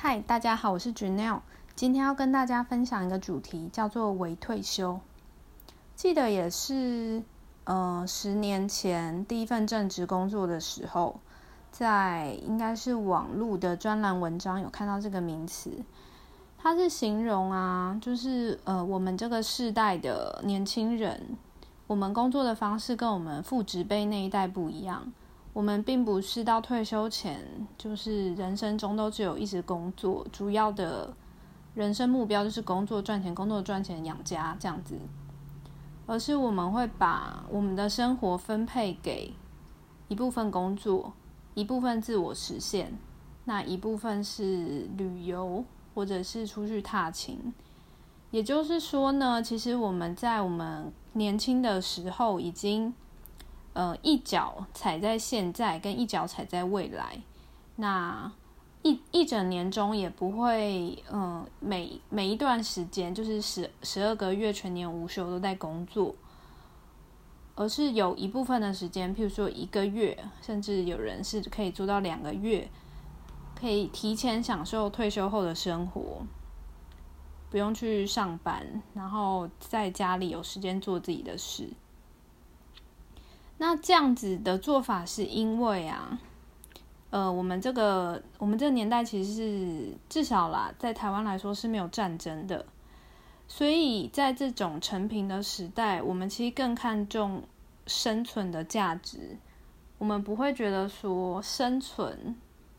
嗨，大家好，我是 Janelle。今天要跟大家分享一个主题，叫做“微退休”。记得也是，呃，十年前第一份正职工作的时候，在应该是网络的专栏文章有看到这个名词。它是形容啊，就是呃，我们这个世代的年轻人，我们工作的方式跟我们父职辈那一代不一样。我们并不是到退休前，就是人生中都只有一直工作，主要的人生目标就是工作赚钱，工作赚钱养家这样子，而是我们会把我们的生活分配给一部分工作，一部分自我实现，那一部分是旅游或者是出去踏青。也就是说呢，其实我们在我们年轻的时候已经。呃，一脚踩在现在，跟一脚踩在未来，那一一整年中也不会，嗯，每每一段时间就是十十二个月全年无休都在工作，而是有一部分的时间，譬如说一个月，甚至有人是可以做到两个月，可以提前享受退休后的生活，不用去上班，然后在家里有时间做自己的事。那这样子的做法是因为啊，呃，我们这个我们这个年代其实是至少啦，在台湾来说是没有战争的，所以在这种成平的时代，我们其实更看重生存的价值。我们不会觉得说生存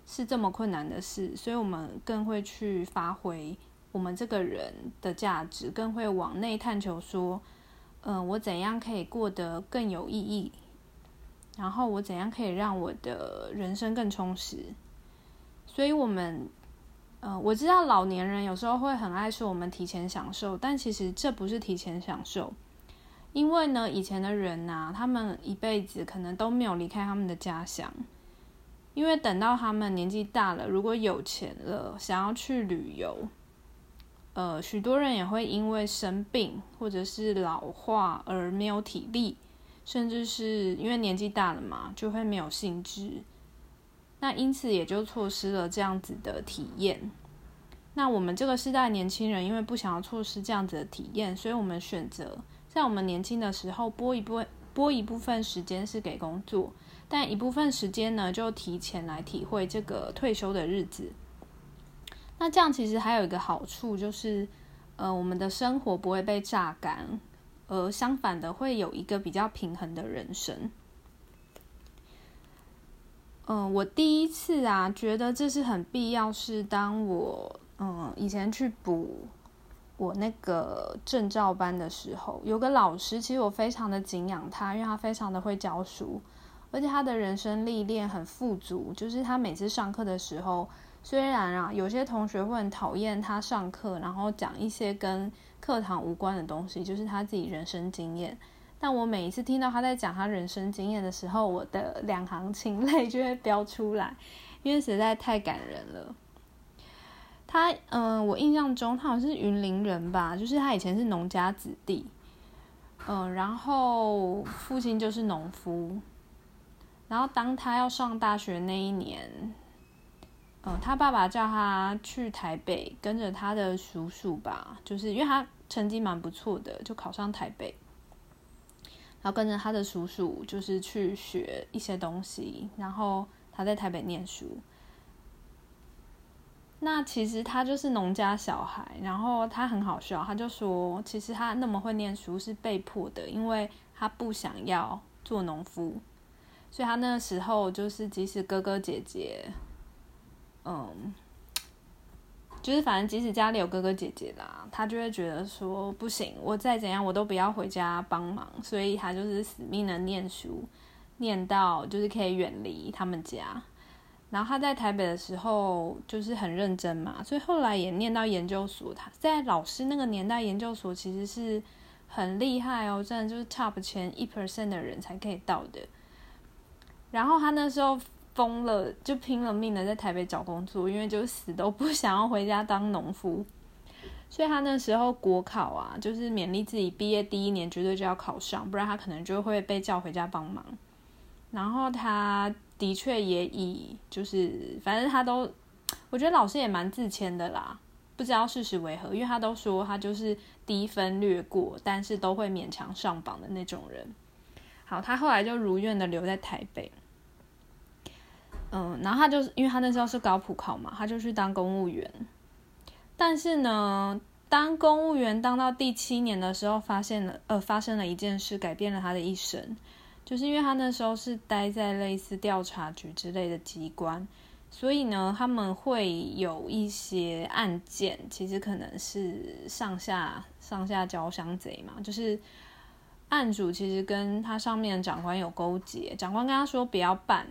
是这么困难的事，所以我们更会去发挥我们这个人的价值，更会往内探求说，嗯，我怎样可以过得更有意义。然后我怎样可以让我的人生更充实？所以，我们，呃，我知道老年人有时候会很爱说我们提前享受，但其实这不是提前享受，因为呢，以前的人呐，他们一辈子可能都没有离开他们的家乡，因为等到他们年纪大了，如果有钱了，想要去旅游，呃，许多人也会因为生病或者是老化而没有体力。甚至是因为年纪大了嘛，就会没有兴致，那因此也就错失了这样子的体验。那我们这个时代年轻人，因为不想要错失这样子的体验，所以我们选择在我们年轻的时候拨一部拨一部分时间是给工作，但一部分时间呢，就提前来体会这个退休的日子。那这样其实还有一个好处，就是呃，我们的生活不会被榨干。而相反的，会有一个比较平衡的人生。嗯，我第一次啊，觉得这是很必要。是当我嗯以前去补我那个证照班的时候，有个老师，其实我非常的敬仰他，因为他非常的会教书，而且他的人生历练很富足。就是他每次上课的时候，虽然啊有些同学会很讨厌他上课，然后讲一些跟课堂无关的东西，就是他自己人生经验。但我每一次听到他在讲他人生经验的时候，我的 两行清泪就会飙出来，因为实在太感人了。他，嗯，我印象中他好像是云林人吧，就是他以前是农家子弟，嗯，然后父亲就是农夫，然后当他要上大学那一年，嗯，他爸爸叫他去台北跟着他的叔叔吧，就是因为他。成绩蛮不错的，就考上台北，然后跟着他的叔叔，就是去学一些东西，然后他在台北念书。那其实他就是农家小孩，然后他很好笑，他就说，其实他那么会念书是被迫的，因为他不想要做农夫，所以他那个时候就是即使哥哥姐姐，嗯。就是反正即使家里有哥哥姐姐啦，他就会觉得说不行，我再怎样我都不要回家帮忙，所以他就是死命的念书，念到就是可以远离他们家。然后他在台北的时候就是很认真嘛，所以后来也念到研究所。他在老师那个年代，研究所其实是很厉害哦，真的就是 top 前一 percent 的人才可以到的。然后他那时候。疯了，就拼了命的在台北找工作，因为就死都不想要回家当农夫。所以他那时候国考啊，就是勉励自己毕业第一年绝对就要考上，不然他可能就会被叫回家帮忙。然后他的确也以就是，反正他都，我觉得老师也蛮自谦的啦，不知道事实为何，因为他都说他就是低分略过，但是都会勉强上榜的那种人。好，他后来就如愿的留在台北。嗯，然后他就是因为他那时候是高普考嘛，他就去当公务员。但是呢，当公务员当到第七年的时候，发现了呃，发生了一件事，改变了他的一生。就是因为他那时候是待在类似调查局之类的机关，所以呢，他们会有一些案件，其实可能是上下上下交相贼嘛，就是案主其实跟他上面的长官有勾结，长官跟他说不要办。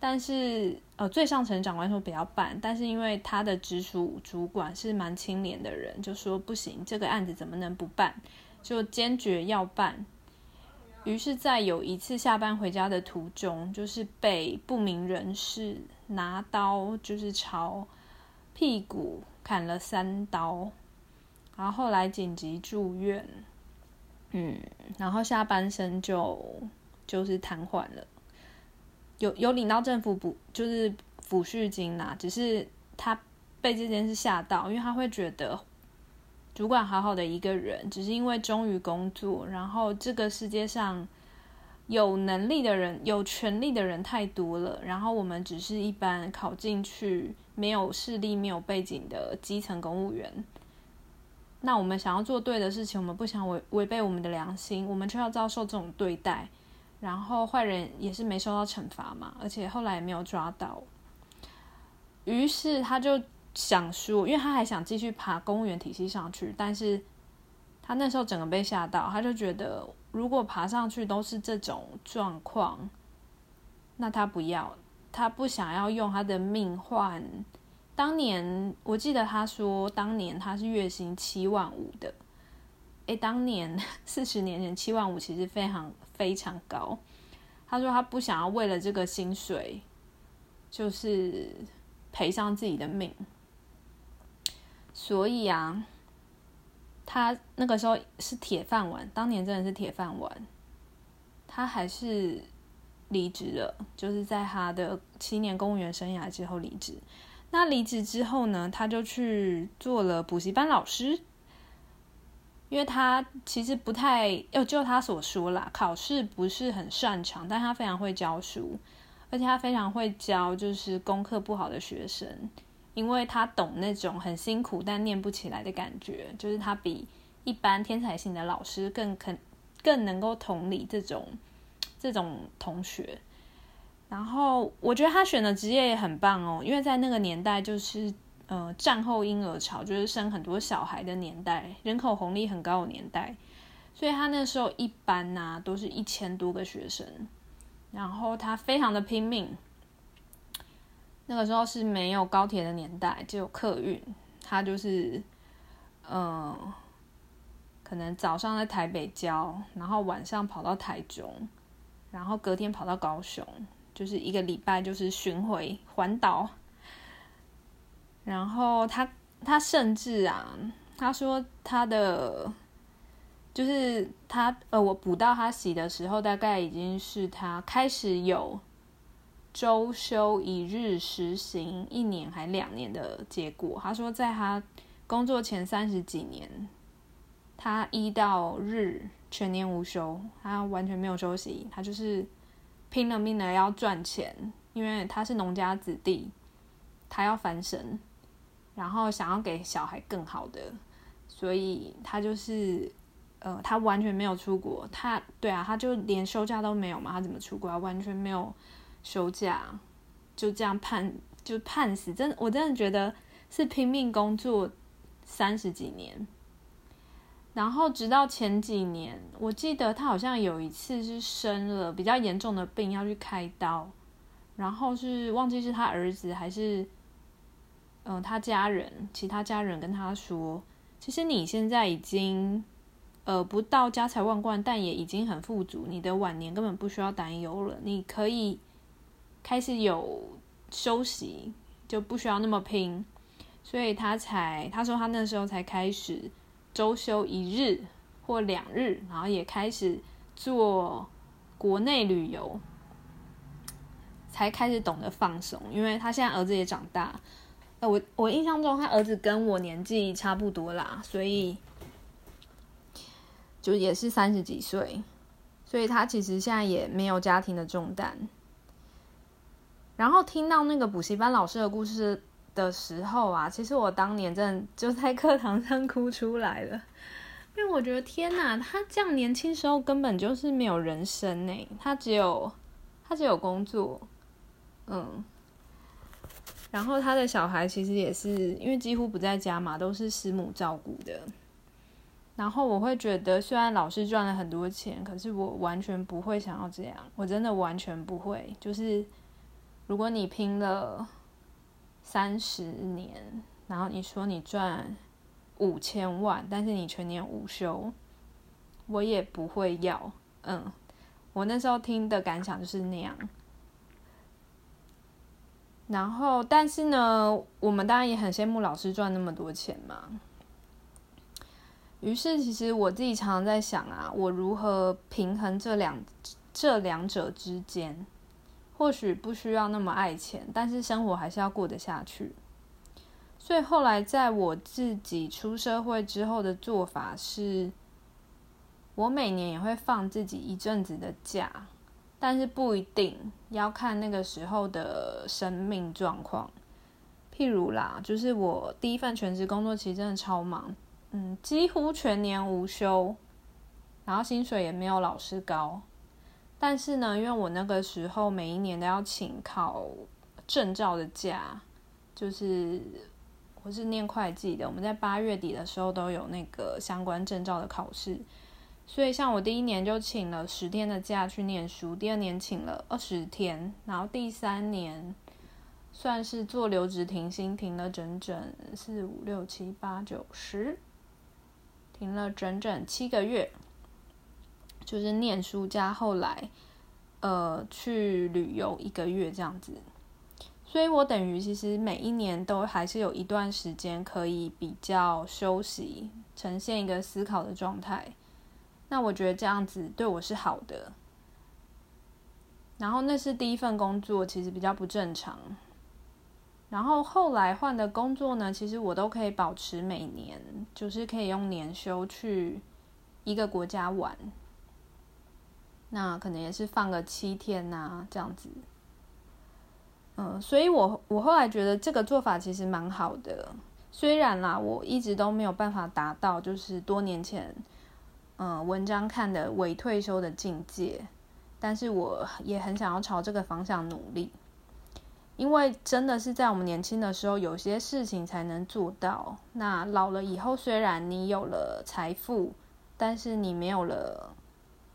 但是，呃，最上层长官说不要办，但是因为他的直属主管是蛮清廉的人，就说不行，这个案子怎么能不办？就坚决要办。于是，在有一次下班回家的途中，就是被不明人士拿刀，就是朝屁股砍了三刀，然后后来紧急住院，嗯，然后下半身就就是瘫痪了。有有领到政府补，就是抚恤金啦。只是他被这件事吓到，因为他会觉得主管好好的一个人，只是因为忠于工作，然后这个世界上有能力的人、有权力的人太多了，然后我们只是一般考进去没有势力、没有背景的基层公务员。那我们想要做对的事情，我们不想违违背我们的良心，我们却要遭受这种对待。然后坏人也是没受到惩罚嘛，而且后来也没有抓到。于是他就想说，因为他还想继续爬公务员体系上去，但是他那时候整个被吓到，他就觉得如果爬上去都是这种状况，那他不要，他不想要用他的命换。当年我记得他说，当年他是月薪七万五的。诶，当年四十年前七万五其实非常非常高。他说他不想要为了这个薪水，就是赔上自己的命。所以啊，他那个时候是铁饭碗，当年真的是铁饭碗。他还是离职了，就是在他的七年公务员生涯之后离职。那离职之后呢，他就去做了补习班老师。因为他其实不太，要就他所说啦，考试不是很擅长，但他非常会教书，而且他非常会教就是功课不好的学生，因为他懂那种很辛苦但念不起来的感觉，就是他比一般天才型的老师更肯更能够同理这种这种同学。然后我觉得他选的职业也很棒哦，因为在那个年代就是。呃，战后婴儿潮就是生很多小孩的年代，人口红利很高的年代，所以他那时候一班呐都是一千多个学生，然后他非常的拼命。那个时候是没有高铁的年代，只有客运，他就是嗯，可能早上在台北教，然后晚上跑到台中，然后隔天跑到高雄，就是一个礼拜就是巡回环岛。然后他他甚至啊，他说他的就是他呃，我补到他洗的时候，大概已经是他开始有周休一日实行一年还两年的结果。他说，在他工作前三十几年，他一到日全年无休，他完全没有休息，他就是拼了命的要赚钱，因为他是农家子弟，他要翻身。然后想要给小孩更好的，所以他就是，呃，他完全没有出国。他对啊，他就连休假都没有嘛，他怎么出国啊？完全没有休假，就这样判就判死。真，我真的觉得是拼命工作三十几年。然后直到前几年，我记得他好像有一次是生了比较严重的病要去开刀，然后是忘记是他儿子还是。嗯，他家人，其他家人跟他说，其实你现在已经，呃，不到家财万贯，但也已经很富足，你的晚年根本不需要担忧了，你可以开始有休息，就不需要那么拼，所以他才他说他那时候才开始周休一日或两日，然后也开始做国内旅游，才开始懂得放松，因为他现在儿子也长大。呃，我我印象中他儿子跟我年纪差不多啦，所以就也是三十几岁，所以他其实现在也没有家庭的重担。然后听到那个补习班老师的故事的时候啊，其实我当年真的就在课堂上哭出来了，因为我觉得天哪，他这样年轻时候根本就是没有人生呢，他只有他只有工作，嗯。然后他的小孩其实也是因为几乎不在家嘛，都是师母照顾的。然后我会觉得，虽然老师赚了很多钱，可是我完全不会想要这样，我真的完全不会。就是如果你拼了三十年，然后你说你赚五千万，但是你全年无休，我也不会要。嗯，我那时候听的感想就是那样。然后，但是呢，我们当然也很羡慕老师赚那么多钱嘛。于是，其实我自己常常在想啊，我如何平衡这两这两者之间？或许不需要那么爱钱，但是生活还是要过得下去。所以后来在我自己出社会之后的做法是，我每年也会放自己一阵子的假。但是不一定要看那个时候的生命状况。譬如啦，就是我第一份全职工作其实真的超忙，嗯，几乎全年无休，然后薪水也没有老师高。但是呢，因为我那个时候每一年都要请考证照的假，就是我是念会计的，我们在八月底的时候都有那个相关证照的考试。所以，像我第一年就请了十天的假去念书，第二年请了二十天，然后第三年算是做留职停薪，停了整整四五六七八九十，停了整整七个月，就是念书加后来呃去旅游一个月这样子。所以我等于其实每一年都还是有一段时间可以比较休息，呈现一个思考的状态。那我觉得这样子对我是好的，然后那是第一份工作，其实比较不正常。然后后来换的工作呢，其实我都可以保持每年，就是可以用年休去一个国家玩，那可能也是放个七天呐，这样子。嗯，所以我我后来觉得这个做法其实蛮好的，虽然啦，我一直都没有办法达到，就是多年前。嗯，文章看的伪退休的境界，但是我也很想要朝这个方向努力，因为真的是在我们年轻的时候，有些事情才能做到。那老了以后，虽然你有了财富，但是你没有了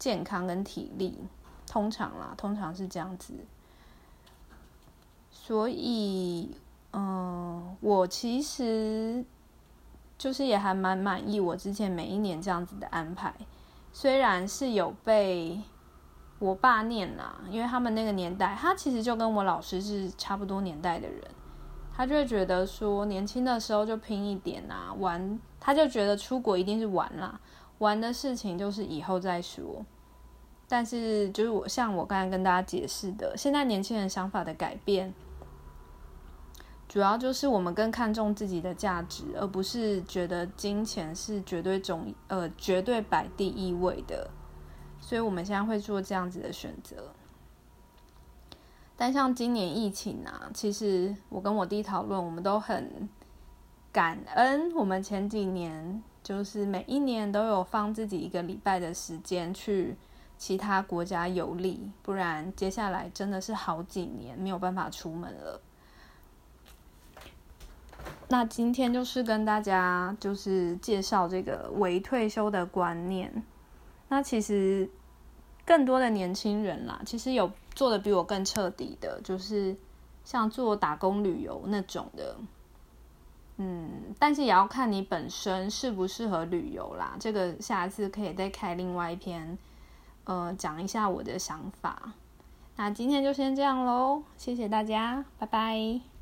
健康跟体力，通常啦，通常是这样子。所以，嗯，我其实。就是也还蛮满意我之前每一年这样子的安排，虽然是有被我爸念啦，因为他们那个年代，他其实就跟我老师是差不多年代的人，他就会觉得说年轻的时候就拼一点啊，玩，他就觉得出国一定是玩啦，玩的事情就是以后再说。但是就是我像我刚才跟大家解释的，现在年轻人想法的改变。主要就是我们更看重自己的价值，而不是觉得金钱是绝对重呃绝对摆第一位的，所以我们现在会做这样子的选择。但像今年疫情啊，其实我跟我弟讨论，我们都很感恩，我们前几年就是每一年都有放自己一个礼拜的时间去其他国家游历，不然接下来真的是好几年没有办法出门了。那今天就是跟大家就是介绍这个为退休的观念。那其实更多的年轻人啦，其实有做的比我更彻底的，就是像做打工旅游那种的。嗯，但是也要看你本身适不适合旅游啦。这个下次可以再开另外一篇，呃，讲一下我的想法。那今天就先这样喽，谢谢大家，拜拜。